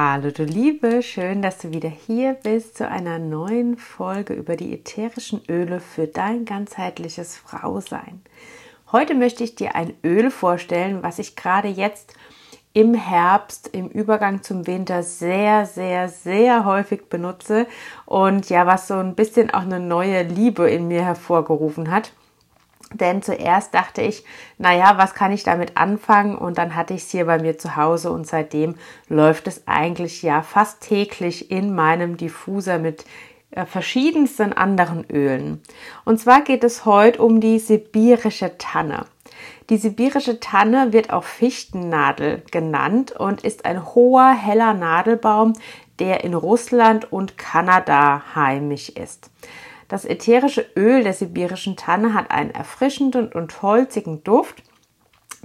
Hallo du Liebe, schön, dass du wieder hier bist zu einer neuen Folge über die ätherischen Öle für dein ganzheitliches Frausein. Heute möchte ich dir ein Öl vorstellen, was ich gerade jetzt im Herbst, im Übergang zum Winter sehr, sehr, sehr häufig benutze und ja, was so ein bisschen auch eine neue Liebe in mir hervorgerufen hat. Denn zuerst dachte ich, naja, was kann ich damit anfangen? Und dann hatte ich es hier bei mir zu Hause und seitdem läuft es eigentlich ja fast täglich in meinem Diffuser mit äh, verschiedensten anderen Ölen. Und zwar geht es heute um die sibirische Tanne. Die sibirische Tanne wird auch Fichtennadel genannt und ist ein hoher, heller Nadelbaum, der in Russland und Kanada heimisch ist. Das ätherische Öl der sibirischen Tanne hat einen erfrischenden und holzigen Duft,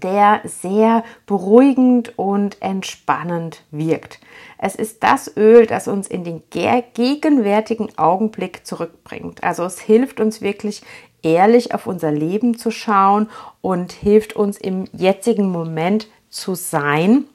der sehr beruhigend und entspannend wirkt. Es ist das Öl, das uns in den gegenwärtigen Augenblick zurückbringt. Also es hilft uns wirklich ehrlich auf unser Leben zu schauen und hilft uns im jetzigen Moment zu sein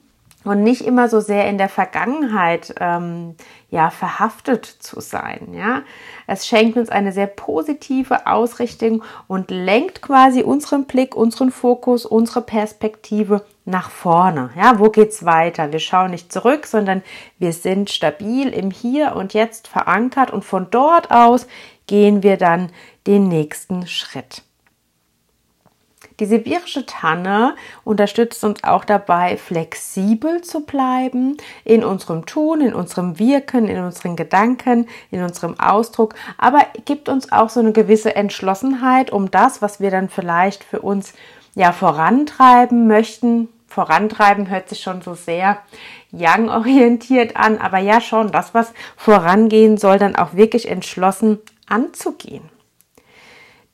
und nicht immer so sehr in der Vergangenheit ähm, ja verhaftet zu sein. Ja, es schenkt uns eine sehr positive Ausrichtung und lenkt quasi unseren Blick, unseren Fokus, unsere Perspektive nach vorne. Ja, wo geht's weiter? Wir schauen nicht zurück, sondern wir sind stabil im Hier und Jetzt verankert und von dort aus gehen wir dann den nächsten Schritt. Die sibirische Tanne unterstützt uns auch dabei, flexibel zu bleiben in unserem Tun, in unserem Wirken, in unseren Gedanken, in unserem Ausdruck, aber gibt uns auch so eine gewisse Entschlossenheit, um das, was wir dann vielleicht für uns ja vorantreiben möchten. Vorantreiben hört sich schon so sehr young orientiert an, aber ja schon, das, was vorangehen soll, dann auch wirklich entschlossen anzugehen.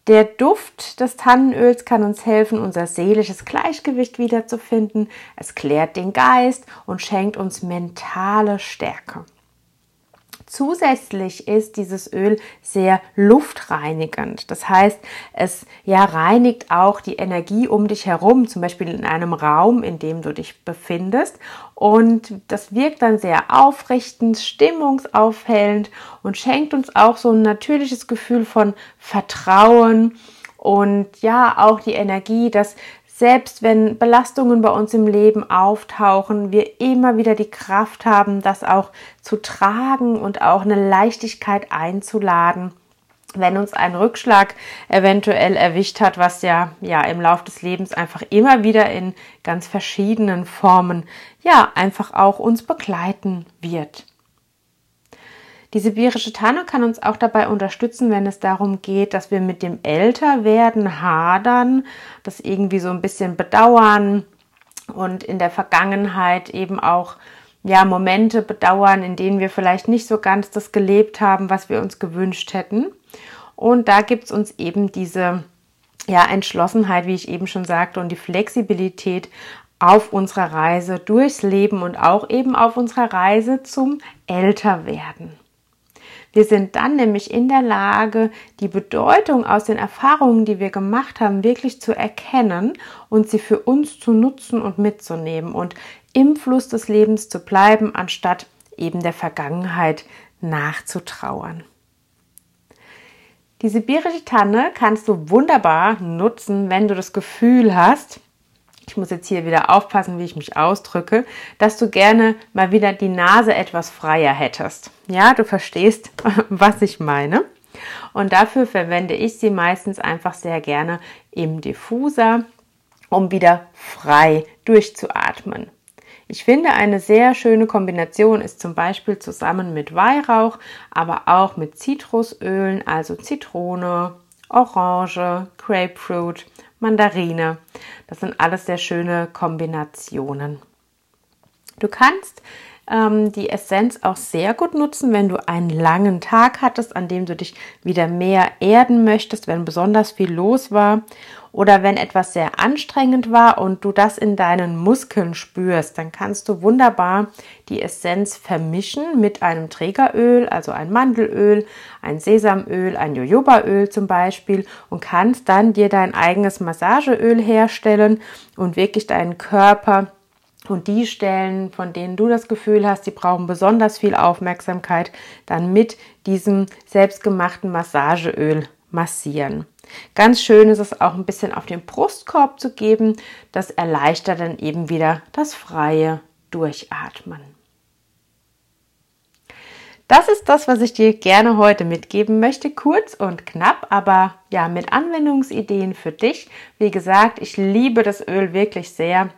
Der Duft des Tannenöls kann uns helfen, unser seelisches Gleichgewicht wiederzufinden. Es klärt den Geist und schenkt uns mentale Stärke. Zusätzlich ist dieses Öl sehr luftreinigend. Das heißt, es ja reinigt auch die Energie um dich herum, zum Beispiel in einem Raum, in dem du dich befindest. Und das wirkt dann sehr aufrichtend, stimmungsaufhellend und schenkt uns auch so ein natürliches Gefühl von Vertrauen und ja auch die Energie, dass selbst wenn Belastungen bei uns im Leben auftauchen, wir immer wieder die Kraft haben, das auch zu tragen und auch eine Leichtigkeit einzuladen wenn uns ein Rückschlag eventuell erwischt hat, was ja, ja im Laufe des Lebens einfach immer wieder in ganz verschiedenen Formen, ja, einfach auch uns begleiten wird. Die sibirische Tanne kann uns auch dabei unterstützen, wenn es darum geht, dass wir mit dem Älterwerden hadern, das irgendwie so ein bisschen bedauern und in der Vergangenheit eben auch ja, Momente bedauern, in denen wir vielleicht nicht so ganz das gelebt haben, was wir uns gewünscht hätten. Und da gibt es uns eben diese ja, Entschlossenheit, wie ich eben schon sagte, und die Flexibilität auf unserer Reise durchs Leben und auch eben auf unserer Reise zum Älterwerden. Wir sind dann nämlich in der Lage, die Bedeutung aus den Erfahrungen, die wir gemacht haben, wirklich zu erkennen und sie für uns zu nutzen und mitzunehmen und im Fluss des Lebens zu bleiben, anstatt eben der Vergangenheit nachzutrauern. Die sibirische Tanne kannst du wunderbar nutzen, wenn du das Gefühl hast, ich muss jetzt hier wieder aufpassen, wie ich mich ausdrücke, dass du gerne mal wieder die Nase etwas freier hättest. Ja, du verstehst, was ich meine. Und dafür verwende ich sie meistens einfach sehr gerne im Diffuser, um wieder frei durchzuatmen. Ich finde, eine sehr schöne Kombination ist zum Beispiel zusammen mit Weihrauch, aber auch mit Zitrusölen, also Zitrone, Orange, Grapefruit Mandarine. Das sind alles sehr schöne Kombinationen. Du kannst ähm, die Essenz auch sehr gut nutzen, wenn du einen langen Tag hattest, an dem du dich wieder mehr erden möchtest, wenn besonders viel los war oder wenn etwas sehr anstrengend war und du das in deinen Muskeln spürst, dann kannst du wunderbar die Essenz vermischen mit einem Trägeröl, also ein Mandelöl, ein Sesamöl, ein Jojobaöl zum Beispiel und kannst dann dir dein eigenes Massageöl herstellen und wirklich deinen Körper und die Stellen, von denen du das Gefühl hast, die brauchen besonders viel Aufmerksamkeit, dann mit diesem selbstgemachten Massageöl massieren. Ganz schön ist es auch ein bisschen auf den Brustkorb zu geben. Das erleichtert dann eben wieder das freie Durchatmen. Das ist das, was ich dir gerne heute mitgeben möchte. Kurz und knapp, aber ja, mit Anwendungsideen für dich. Wie gesagt, ich liebe das Öl wirklich sehr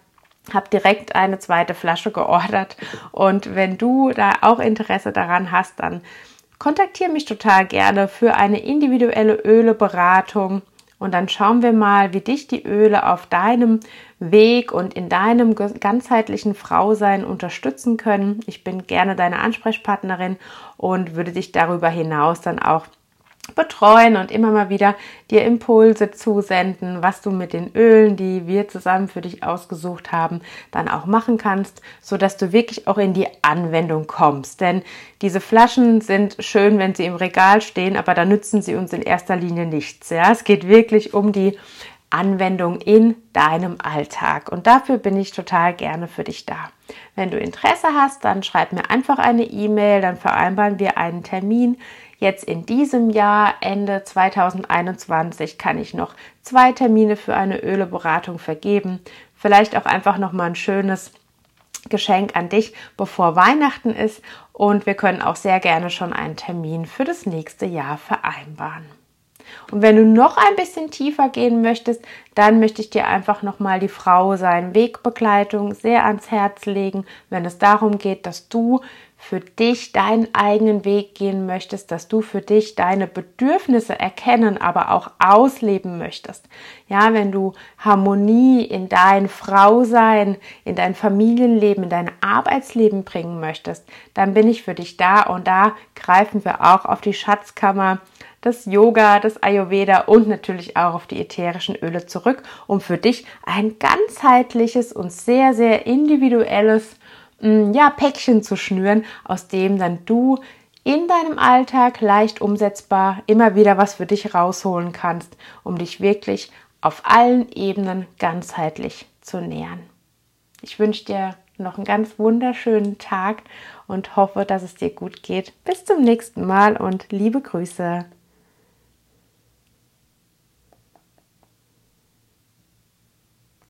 habe direkt eine zweite Flasche geordert und wenn du da auch Interesse daran hast, dann kontaktiere mich total gerne für eine individuelle Öleberatung und dann schauen wir mal, wie dich die Öle auf deinem Weg und in deinem ganzheitlichen Frausein unterstützen können. Ich bin gerne deine Ansprechpartnerin und würde dich darüber hinaus dann auch betreuen und immer mal wieder dir Impulse zusenden, was du mit den Ölen, die wir zusammen für dich ausgesucht haben, dann auch machen kannst, so dass du wirklich auch in die Anwendung kommst. Denn diese Flaschen sind schön, wenn sie im Regal stehen, aber da nützen sie uns in erster Linie nichts. Ja, es geht wirklich um die Anwendung in deinem Alltag. Und dafür bin ich total gerne für dich da. Wenn du Interesse hast, dann schreib mir einfach eine E-Mail, dann vereinbaren wir einen Termin Jetzt in diesem Jahr, Ende 2021, kann ich noch zwei Termine für eine Öleberatung vergeben. Vielleicht auch einfach noch mal ein schönes Geschenk an dich, bevor Weihnachten ist. Und wir können auch sehr gerne schon einen Termin für das nächste Jahr vereinbaren. Und wenn du noch ein bisschen tiefer gehen möchtest, dann möchte ich dir einfach nochmal die Frau sein Wegbegleitung sehr ans Herz legen, wenn es darum geht, dass du für dich deinen eigenen Weg gehen möchtest, dass du für dich deine Bedürfnisse erkennen, aber auch ausleben möchtest. Ja, wenn du Harmonie in dein Frausein, in dein Familienleben, in dein Arbeitsleben bringen möchtest, dann bin ich für dich da und da greifen wir auch auf die Schatzkammer das Yoga, das Ayurveda und natürlich auch auf die ätherischen Öle zurück, um für dich ein ganzheitliches und sehr, sehr individuelles ja, Päckchen zu schnüren, aus dem dann du in deinem Alltag leicht umsetzbar immer wieder was für dich rausholen kannst, um dich wirklich auf allen Ebenen ganzheitlich zu nähern. Ich wünsche dir noch einen ganz wunderschönen Tag und hoffe, dass es dir gut geht. Bis zum nächsten Mal und liebe Grüße.